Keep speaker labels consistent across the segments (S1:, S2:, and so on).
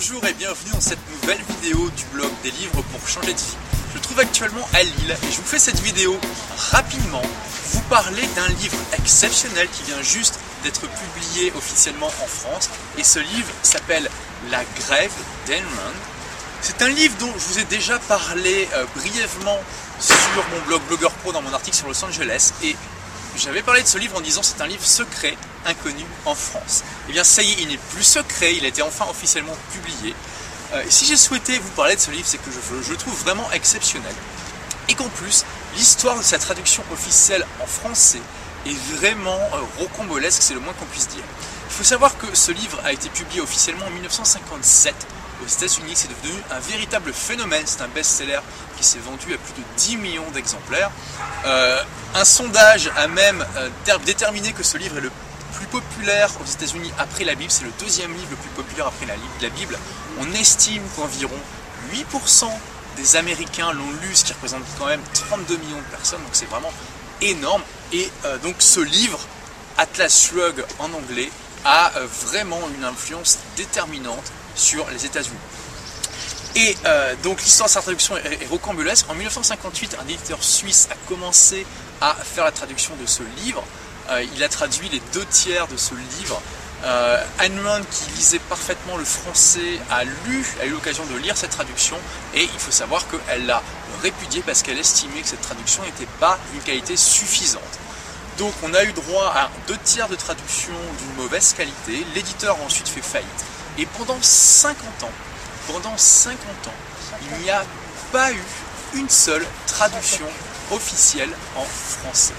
S1: Bonjour et bienvenue dans cette nouvelle vidéo du blog des livres pour changer de vie. Je trouve actuellement à Lille et je vous fais cette vidéo rapidement vous parler d'un livre exceptionnel qui vient juste d'être publié officiellement en France et ce livre s'appelle La grève d'Enron. C'est un livre dont je vous ai déjà parlé euh, brièvement sur mon blog Blogger Pro dans mon article sur Los Angeles et j'avais parlé de ce livre en disant c'est un livre secret, inconnu en France. Eh bien ça y est, il n'est plus secret, il a été enfin officiellement publié. Euh, si j'ai souhaité vous parler de ce livre, c'est que je, le trouve vraiment exceptionnel. Et qu'en plus, l'histoire de sa traduction officielle en français est vraiment euh, rocambolesque, c'est le moins qu'on puisse dire. Il faut savoir que ce livre a été publié officiellement en 1957 aux États-Unis, c'est devenu un véritable phénomène. C'est un best-seller qui s'est vendu à plus de 10 millions d'exemplaires. Euh, un sondage a même euh, déterminé que ce livre est le plus populaire aux États-Unis après la Bible. C'est le deuxième livre le plus populaire après la, Bible. On estime qu'environ 8% des Américains l'ont lu, ce qui représente quand même 32 millions de personnes. Donc c'est vraiment énorme. Et euh, donc ce livre, Atlas Shrugged en anglais, a vraiment une influence déterminante sur les États-Unis. Et euh, donc l'histoire de sa traduction est, rocambolesque. En 1958, un éditeur suisse a commencé à faire la traduction de ce livre. Euh, il a traduit les deux tiers de ce livre. Euh, qui lisait parfaitement le français, a lu, a eu l'occasion de lire cette traduction et il faut savoir qu'elle l'a répudiée parce qu'elle estimait que cette traduction n'était pas d'une qualité suffisante. Donc on a eu droit à deux tiers de traduction d'une mauvaise qualité. L'éditeur a ensuite fait faillite. Et pendant 50 ans, pendant 50 ans, il n'y a pas eu une seule traduction officielle en français.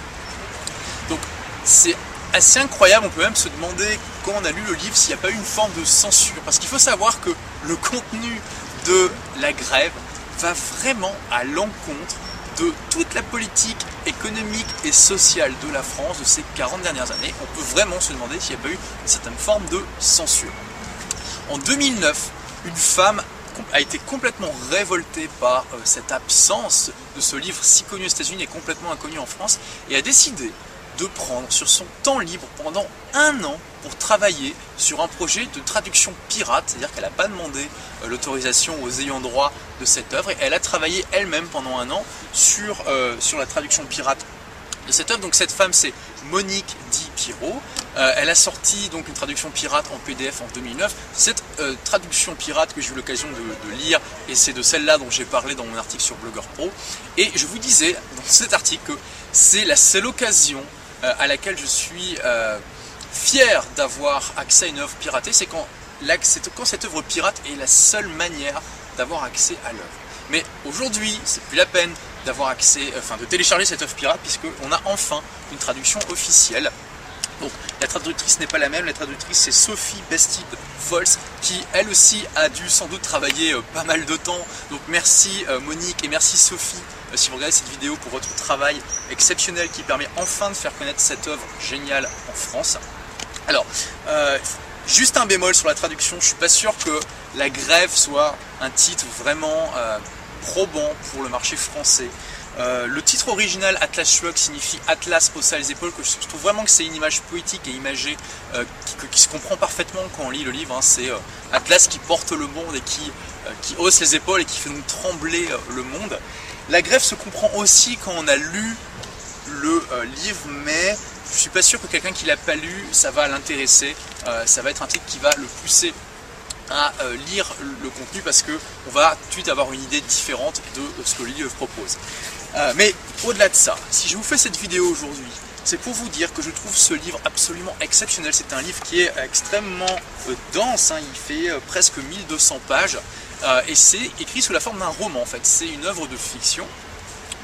S1: Donc c'est assez incroyable, on peut même se demander quand on a lu le livre s'il n'y a pas eu une forme de censure. Parce qu'il faut savoir que le contenu de la grève va vraiment à l'encontre de toute la politique économique et sociale de la France de ces 40 dernières années. On peut vraiment se demander s'il n'y a pas eu une certaine forme de censure. En 2009, une femme a été complètement révoltée par euh, cette absence de ce livre si connu aux États-Unis et complètement inconnu en France et a décidé de prendre sur son temps libre pendant un an pour travailler sur un projet de traduction pirate, c'est-à-dire qu'elle n'a pas demandé euh, l'autorisation aux ayants droit de cette œuvre et elle a travaillé elle-même pendant un an sur, euh, sur la traduction pirate de cette œuvre. Donc cette femme c'est Monique Di Piro. Euh, elle a sorti donc une traduction pirate en PDF en 2009. Cette euh, traduction pirate que j'ai eu l'occasion de, lire, et c'est de celle-là dont j'ai parlé dans mon article sur Blogger Pro. Et je vous disais dans cet article que c'est la seule occasion euh, à laquelle je suis fier d'avoir accès à une œuvre piratée, c'est quand, cette œuvre pirate est la seule manière d'avoir accès à l'œuvre. Mais aujourd'hui, c'est plus la peine d'avoir accès, enfin de télécharger cette œuvre pirate puisqu'on a enfin une traduction officielle. Donc la traductrice n'est pas la même, la traductrice c'est Sophie Bestide Vols qui elle aussi a dû sans doute travailler euh, pas mal de temps. Donc merci euh, Monique et merci Sophie euh, si vous regardez cette vidéo pour votre travail exceptionnel qui permet enfin de faire connaître cette œuvre géniale en France. Alors, juste un bémol sur la traduction, je suis pas sûr que la grève soit un titre vraiment probant pour le marché français. Euh, le titre original Atlas Shrugged signifie Atlas haussa les épaules, que je trouve vraiment que c'est une image poétique et imagée euh, qui, se comprend parfaitement quand on lit le livre. Hein. C'est euh, Atlas qui porte le monde et qui, hausse les épaules et qui fait nous trembler le monde. La grève se comprend aussi quand on a lu le livre, mais je suis pas sûr que quelqu'un qui l'a pas lu, ça va l'intéresser. ça va être un titre qui va le pousser à lire le contenu parce qu'on va tout de suite avoir une idée différente de ce que le livre propose. Euh, mais au-delà de ça, si je vous fais cette vidéo aujourd'hui, c'est pour vous dire que je trouve ce livre absolument exceptionnel. C'est un livre qui est extrêmement euh, dense, hein. il fait presque 1200 pages et c'est écrit sous la forme d'un roman en fait. C'est une œuvre de fiction,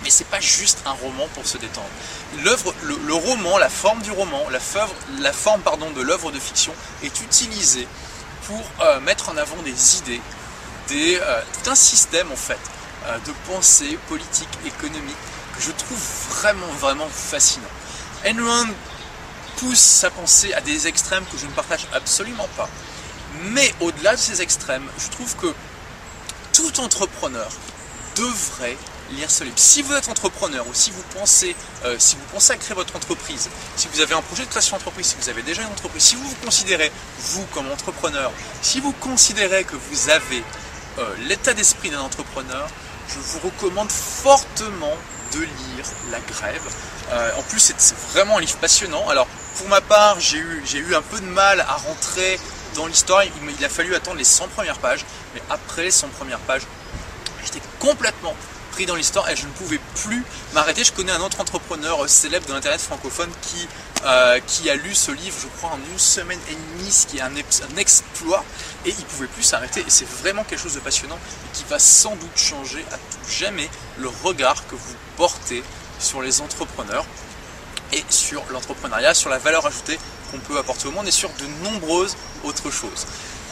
S1: mais c'est pas juste un roman pour se détendre. L'œuvre, le, roman, la forme du roman, la, forme de l'œuvre de fiction est utilisée pour euh, mettre en avant des idées, des, euh, un système en fait euh, de pensée politique, économique que je trouve vraiment vraiment fascinant. Enron pousse sa pensée à des extrêmes que je ne partage absolument pas. Mais au-delà de ces extrêmes, je trouve que tout entrepreneur devrait lire ce livre. Si vous êtes entrepreneur ou si vous pensez, euh, si vous pensez à créer votre entreprise, si vous avez un projet de création d'entreprise, si vous avez déjà une entreprise, si vous vous considérez, vous comme entrepreneur, si vous considérez que vous avez euh, l'état d'esprit d'un entrepreneur, je vous recommande fortement de lire La Grève. Euh, en plus, c'est vraiment un livre passionnant. Alors, pour ma part, j'ai eu, un peu de mal à rentrer dans l'histoire. Il, il, a fallu attendre les 100 premières pages. Mais après les 100 premières pages, j'étais complètement dans l'histoire et je ne pouvais plus m'arrêter. Je connais un autre entrepreneur célèbre de l'internet francophone qui, euh, qui a lu ce livre, je crois, en une semaine et demie, ce qui est un, un exploit, et il ne pouvait plus s'arrêter. Et c'est vraiment quelque chose de passionnant et qui va sans doute changer à tout jamais le regard que vous portez sur les entrepreneurs et sur l'entrepreneuriat, sur la valeur ajoutée qu'on peut apporter au monde et sur de nombreuses autres choses.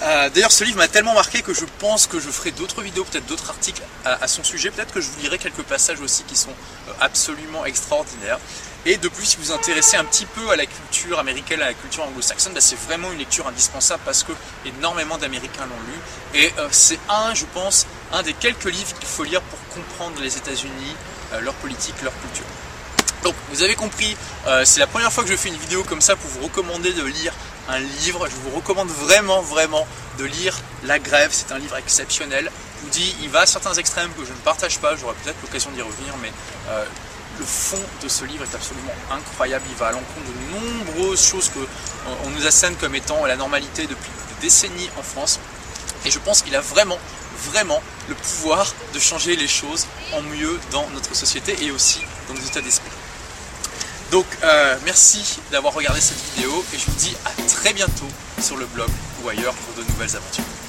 S1: Euh, d'ailleurs, ce livre m'a tellement marqué que je pense que je ferai d'autres vidéos, peut-être d'autres articles à, son sujet. Peut-être que je vous lirai quelques passages aussi qui sont euh, absolument extraordinaires. Et de plus, si vous vous intéressez un petit peu à la culture américaine, à la culture anglo-saxonne, bah, c'est vraiment une lecture indispensable parce que énormément d'Américains l'ont lu. Et euh, c'est un, je pense, un des quelques livres qu'il faut lire pour comprendre les États-Unis, leur politique, leur culture. Donc, vous avez compris, c'est la première fois que je fais une vidéo comme ça pour vous recommander de lire un livre. Je vous recommande vraiment, vraiment de lire La Grève. C'est un livre exceptionnel. Je vous dis, il va à certains extrêmes que je ne partage pas. J'aurai peut-être l'occasion d'y revenir, mais euh, le fond de ce livre est absolument incroyable. Il va à l'encontre de nombreuses choses que euh, on nous assène comme étant la normalité depuis des décennies en France. Et je pense qu'il a vraiment, vraiment le pouvoir de changer les choses en mieux dans notre société et aussi dans nos états d'esprit. Donc euh, merci d'avoir regardé cette vidéo et je vous dis à très bientôt sur le blog ou ailleurs pour de nouvelles aventures.